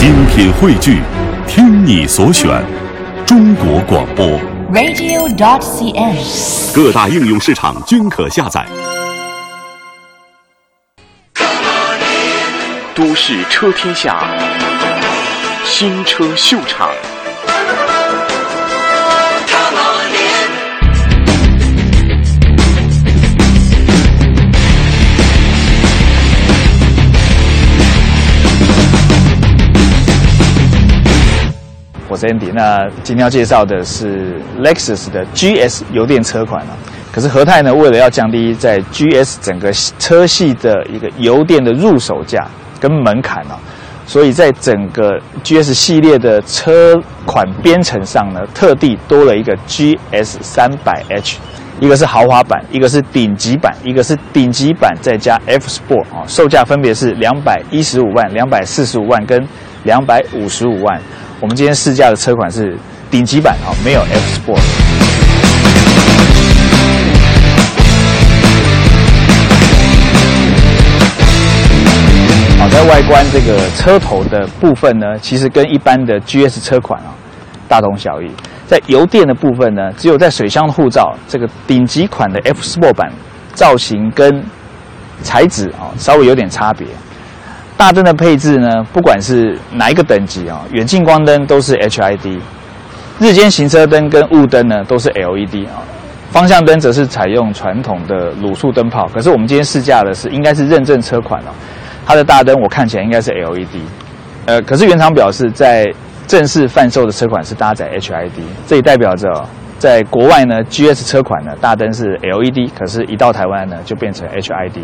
精品汇聚，听你所选，中国广播。radio.dot.cn，。各大应用市场均可下载。都市车天下，新车秀场。我是 Andy，那今天要介绍的是 Lexus 的 GS 油电车款啊。可是和泰呢，为了要降低在 GS 整个车系的一个油电的入手价跟门槛啊，所以在整个 GS 系列的车款编程上呢，特地多了一个 GS 三百 H，一个是豪华版，一个是顶级版，一个是顶级版再加 F Sport 啊，售价分别是两百一十五万、两百四十五万跟两百五十五万。我们今天试驾的车款是顶级版啊，没有 F Sport。好，在外观这个车头的部分呢，其实跟一般的 GS 车款啊大同小异。在油电的部分呢，只有在水箱的护罩这个顶级款的 F Sport 版造型跟材质啊稍微有点差别。大灯的配置呢，不管是哪一个等级啊，远近光灯都是 HID，日间行车灯跟雾灯呢都是 LED 啊，方向灯则是采用传统的卤素灯泡。可是我们今天试驾的是应该是认证车款哦，它的大灯我看起来应该是 LED，呃，可是原厂表示在正式贩售的车款是搭载 HID，这也代表着哦在国外呢 GS 车款呢大灯是 LED，可是一到台湾呢就变成 HID。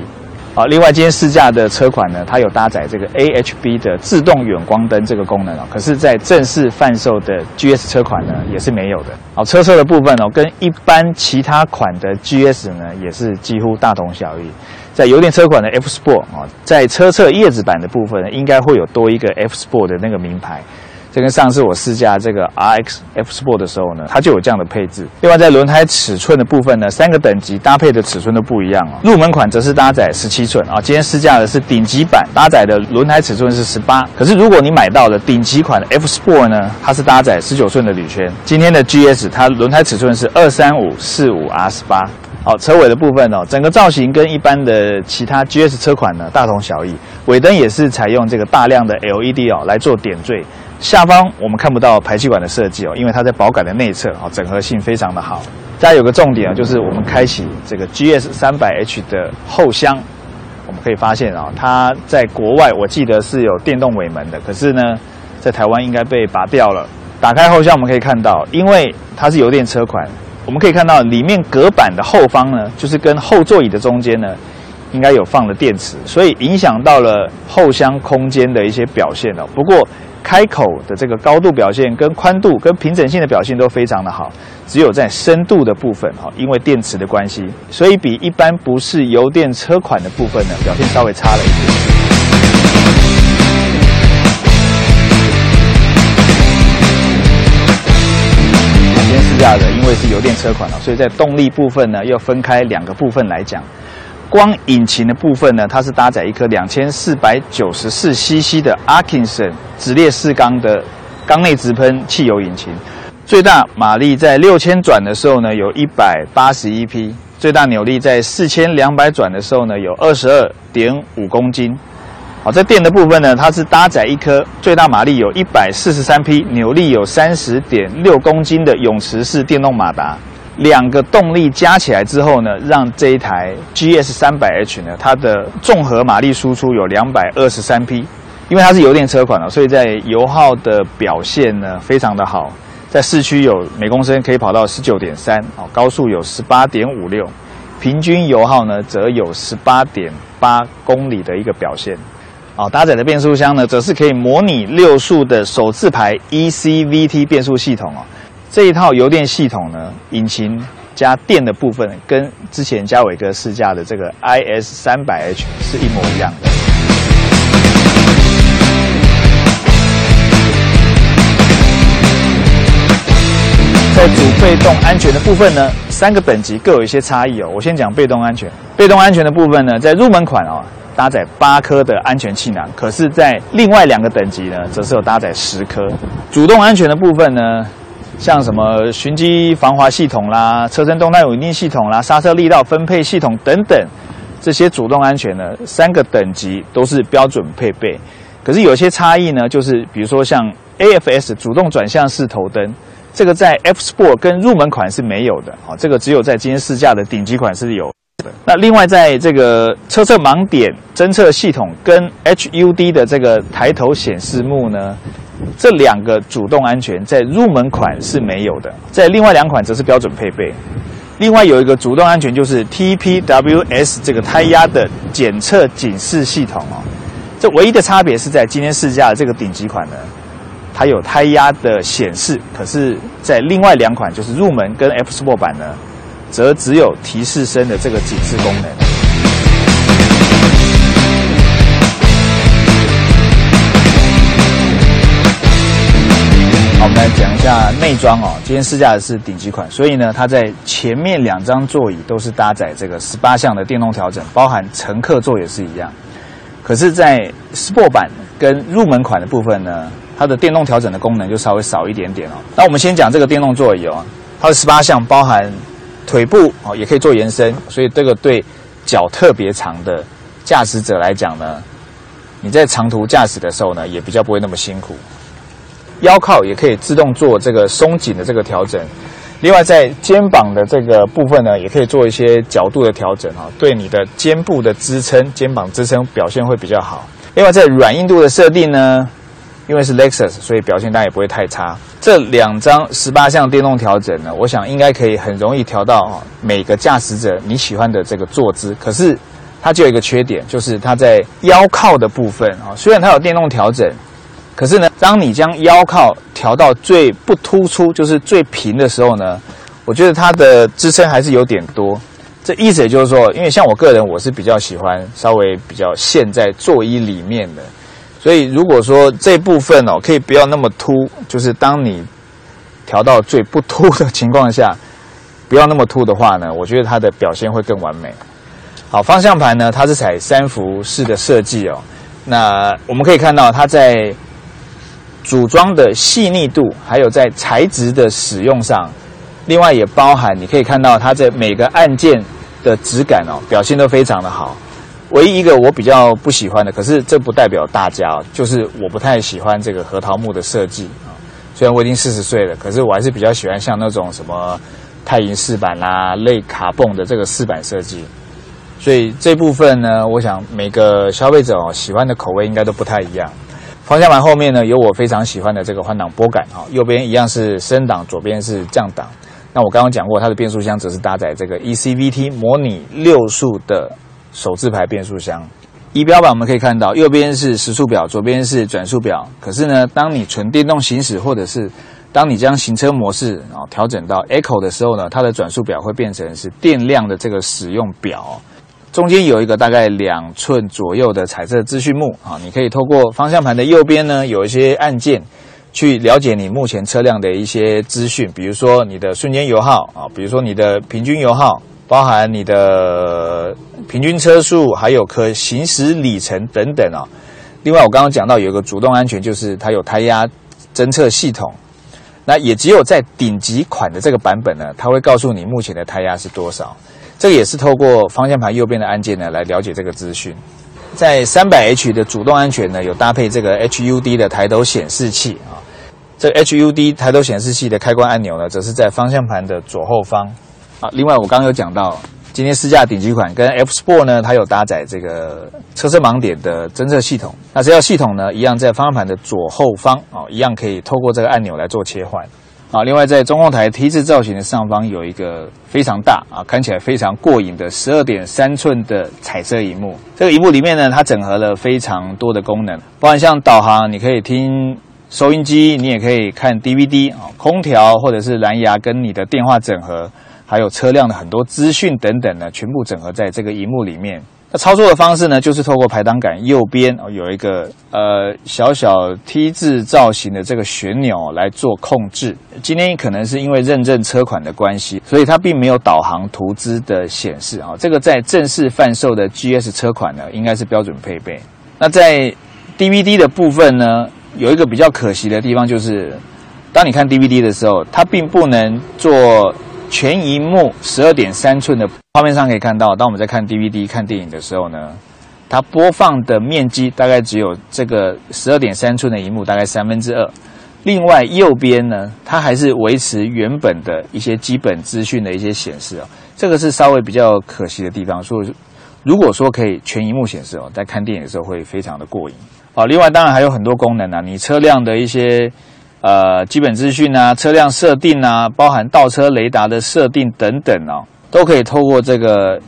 好，另外今天试驾的车款呢，它有搭载这个 AHB 的自动远光灯这个功能哦，可是，在正式贩售的 GS 车款呢，也是没有的。好，车侧的部分哦，跟一般其他款的 GS 呢，也是几乎大同小异。在油电车款的 F Sport 啊，在车侧叶子板的部分呢，应该会有多一个 F Sport 的那个名牌。这跟上次我试驾这个 RX F Sport 的时候呢，它就有这样的配置。另外，在轮胎尺寸的部分呢，三个等级搭配的尺寸都不一样哦。入门款则是搭载十七寸啊，今天试驾的是顶级版，搭载的轮胎尺寸是十八。可是如果你买到了顶级款的 F Sport 呢，它是搭载十九寸的铝圈。今天的 GS 它轮胎尺寸是二三五四五 R 十八。好，车尾的部分哦，整个造型跟一般的其他 GS 车款呢大同小异，尾灯也是采用这个大量的 LED 哦来做点缀。下方我们看不到排气管的设计哦，因为它在保杆的内侧哦，整合性非常的好。再有个重点啊，就是我们开启这个 GS 三百 H 的后箱，我们可以发现啊，它在国外我记得是有电动尾门的，可是呢，在台湾应该被拔掉了。打开后箱我们可以看到，因为它是油电车款，我们可以看到里面隔板的后方呢，就是跟后座椅的中间呢，应该有放了电池，所以影响到了后箱空间的一些表现哦。不过开口的这个高度表现、跟宽度、跟平整性的表现都非常的好，只有在深度的部分哈，因为电池的关系，所以比一般不是油电车款的部分呢，表现稍微差了一点。今天试驾的，因为是油电车款了，所以在动力部分呢，要分开两个部分来讲。光引擎的部分呢，它是搭载一颗两千四百九十四 CC 的 Arkinson 直列四缸的缸内直喷汽油引擎，最大马力在六千转的时候呢，有一百八十一匹，最大扭力在四千两百转的时候呢，有二十二点五公斤。好，在电的部分呢，它是搭载一颗最大马力有一百四十三匹，扭力有三十点六公斤的永磁式电动马达。两个动力加起来之后呢，让这一台 GS 三百 H 呢，它的综合马力输出有两百二十三匹。因为它是油电车款了，所以在油耗的表现呢非常的好，在市区有每公升可以跑到十九点三，哦，高速有十八点五六，平均油耗呢则有十八点八公里的一个表现。哦，搭载的变速箱呢，则是可以模拟六速的手自排 ECVT 变速系统哦。这一套油电系统呢，引擎加电的部分跟之前嘉伟哥试驾的这个 IS 三百 H 是一模一样的。在主被动安全的部分呢，三个等级各有一些差异哦。我先讲被动安全。被动安全的部分呢，在入门款哦，搭载八颗的安全气囊，可是，在另外两个等级呢，则是有搭载十颗。主动安全的部分呢，像什么循迹防滑系统啦、车身动态稳定系统啦、刹车力道分配系统等等，这些主动安全呢，三个等级都是标准配备。可是有些差异呢，就是比如说像 AFS 主动转向式头灯。这个在 F Sport 跟入门款是没有的啊，这个只有在今天试驾的顶级款是有。那另外在这个车侧盲点侦测系统跟 HUD 的这个抬头显示幕呢，这两个主动安全在入门款是没有的，在另外两款则是标准配备。另外有一个主动安全就是 TPWS 这个胎压的检测警示系统哦，这唯一的差别是在今天试驾的这个顶级款呢。它有胎压的显示，可是，在另外两款就是入门跟 F Sport 版呢，则只有提示声的这个警示功能。讲一下内装哦。今天试驾的是顶级款，所以呢，它在前面两张座椅都是搭载这个十八项的电动调整，包含乘客座也是一样。可是，在 Sport 版跟入门款的部分呢？它的电动调整的功能就稍微少一点点哦。那我们先讲这个电动座椅哦，它的十八项包含腿部哦，也可以做延伸，所以这个对脚特别长的驾驶者来讲呢，你在长途驾驶的时候呢，也比较不会那么辛苦。腰靠也可以自动做这个松紧的这个调整，另外在肩膀的这个部分呢，也可以做一些角度的调整啊，对你的肩部的支撑、肩膀支撑表现会比较好。另外在软硬度的设定呢。因为是 Lexus，所以表现当然也不会太差。这两张十八项电动调整呢，我想应该可以很容易调到每个驾驶者你喜欢的这个坐姿。可是它就有一个缺点，就是它在腰靠的部分啊，虽然它有电动调整，可是呢，当你将腰靠调到最不突出，就是最平的时候呢，我觉得它的支撑还是有点多。这意思也就是说，因为像我个人，我是比较喜欢稍微比较陷在座椅里面的。所以，如果说这部分哦，可以不要那么凸，就是当你调到最不凸的情况下，不要那么凸的话呢，我觉得它的表现会更完美。好，方向盘呢，它是采三幅式的设计哦。那我们可以看到，它在组装的细腻度，还有在材质的使用上，另外也包含你可以看到它在每个按键的质感哦，表现都非常的好。唯一一个我比较不喜欢的，可是这不代表大家，就是我不太喜欢这个核桃木的设计啊。虽然我已经四十岁了，可是我还是比较喜欢像那种什么钛银饰板啦、类卡泵的这个饰板设计。所以这部分呢，我想每个消费者哦喜欢的口味应该都不太一样。方向盘后面呢有我非常喜欢的这个换挡拨杆哈，右边一样是升档，左边是降档。那我刚刚讲过，它的变速箱则是搭载这个 ECVT 模拟六速的。手自排变速箱，仪表板我们可以看到，右边是时速表，左边是转速表。可是呢，当你纯电动行驶，或者是当你将行车模式啊调整到 Echo 的时候呢，它的转速表会变成是电量的这个使用表。中间有一个大概两寸左右的彩色资讯幕啊，你可以透过方向盘的右边呢有一些按键，去了解你目前车辆的一些资讯，比如说你的瞬间油耗啊，比如说你的平均油耗。包含你的平均车速，还有可行驶里程等等啊。另外，我刚刚讲到有一个主动安全，就是它有胎压侦测系统。那也只有在顶级款的这个版本呢，它会告诉你目前的胎压是多少。这个也是透过方向盘右边的按键呢来了解这个资讯。在三百 H 的主动安全呢，有搭配这个 HUD 的抬头显示器啊。这 HUD 抬头显示器的开关按钮呢，则是在方向盘的左后方。啊，另外我刚刚有讲到，今天试驾顶级款跟 F Sport 呢，它有搭载这个车身盲点的侦测系统。那这套系统呢，一样在方向盘的左后方啊，一样可以透过这个按钮来做切换。啊，另外在中控台 T 字造型的上方有一个非常大啊，看起来非常过瘾的十二点三寸的彩色荧幕。这个荧幕里面呢，它整合了非常多的功能，包含像导航，你可以听收音机，你也可以看 DVD 啊，空调或者是蓝牙跟你的电话整合。还有车辆的很多资讯等等呢，全部整合在这个荧幕里面。那操作的方式呢，就是透过排挡杆右边有一个呃小小 T 字造型的这个旋钮来做控制。今天可能是因为认证车款的关系，所以它并没有导航图资的显示啊。这个在正式贩售的 GS 车款呢，应该是标准配备。那在 DVD 的部分呢，有一个比较可惜的地方就是，当你看 DVD 的时候，它并不能做。全荧幕十二点三寸的画面上可以看到，当我们在看 DVD 看电影的时候呢，它播放的面积大概只有这个十二点三寸的荧幕大概三分之二。另外右边呢，它还是维持原本的一些基本资讯的一些显示啊，这个是稍微比较可惜的地方。所以如果说可以全荧幕显示哦，在看电影的时候会非常的过瘾。好，另外当然还有很多功能啊，你车辆的一些。呃，基本资讯啊，车辆设定啊，包含倒车雷达的设定等等哦，都可以透过这个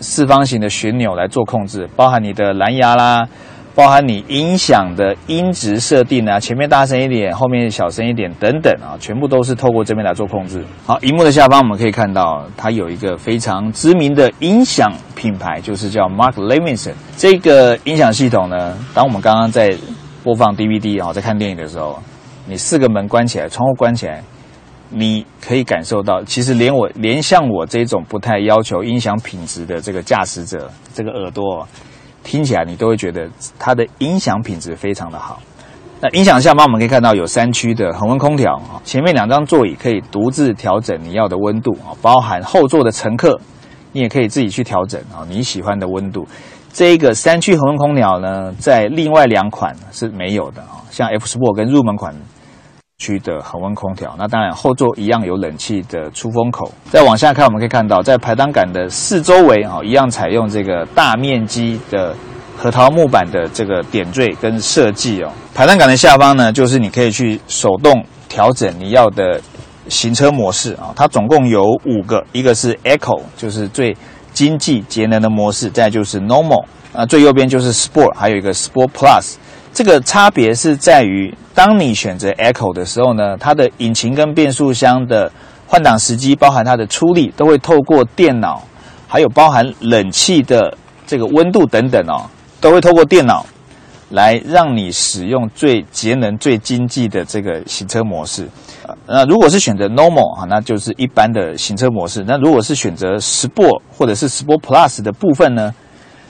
四方形的旋钮来做控制，包含你的蓝牙啦，包含你音响的音质设定啊，前面大声一点，后面小声一点等等啊，全部都是透过这边来做控制。好，荧幕的下方我们可以看到，它有一个非常知名的音响品牌，就是叫 Mark Levinson。这个音响系统呢，当我们刚刚在播放 DVD 啊，在看电影的时候。你四个门关起来，窗户关起来，你可以感受到，其实连我连像我这种不太要求音响品质的这个驾驶者，这个耳朵听起来，你都会觉得它的音响品质非常的好。那音响下方我们可以看到有三区的恒温空调啊，前面两张座椅可以独自调整你要的温度啊，包含后座的乘客，你也可以自己去调整啊你喜欢的温度。这个三区恒温空调呢，在另外两款是没有的啊，像 F Sport 跟入门款。区的恒温空调，那当然后座一样有冷气的出风口。再往下看，我们可以看到，在排挡杆的四周围啊，一样采用这个大面积的核桃木板的这个点缀跟设计哦。排挡杆的下方呢，就是你可以去手动调整你要的行车模式啊。它总共有五个，一个是 Echo，就是最经济节能的模式；再就是 Normal，啊，最右边就是 Sport，还有一个 Sport Plus。这个差别是在于，当你选择 Echo 的时候呢，它的引擎跟变速箱的换挡时机，包含它的出力，都会透过电脑，还有包含冷气的这个温度等等哦，都会透过电脑来让你使用最节能、最经济的这个行车模式。那如果是选择 Normal 啊，那就是一般的行车模式。那如果是选择 Sport 或者是 Sport Plus 的部分呢，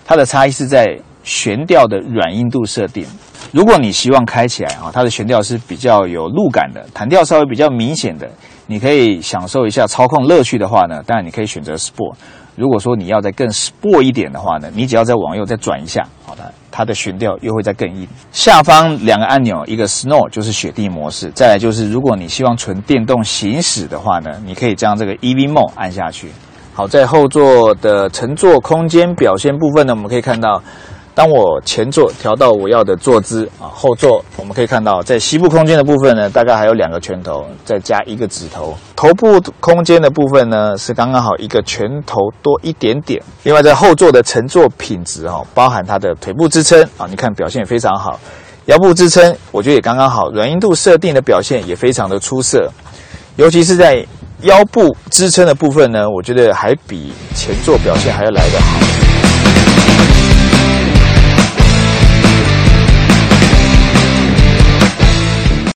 它的差异是在悬吊的软硬度设定。如果你希望开起来啊，它的悬吊是比较有路感的，弹跳稍微比较明显的，你可以享受一下操控乐趣的话呢，当然你可以选择 Sport。如果说你要再更 Sport 一点的话呢，你只要再往右再转一下，好的，它的悬吊又会再更硬。下方两个按钮，一个 Snow 就是雪地模式，再来就是如果你希望纯电动行驶的话呢，你可以将这个 EV Mode 按下去。好，在后座的乘坐空间表现部分呢，我们可以看到。当我前座调到我要的坐姿啊，后座我们可以看到，在膝部空间的部分呢，大概还有两个拳头，再加一个指头。头部空间的部分呢，是刚刚好一个拳头多一点点。另外，在后座的乘坐品质哈，包含它的腿部支撑啊，你看表现也非常好。腰部支撑我觉得也刚刚好，软硬度设定的表现也非常的出色。尤其是在腰部支撑的部分呢，我觉得还比前座表现还要来得好。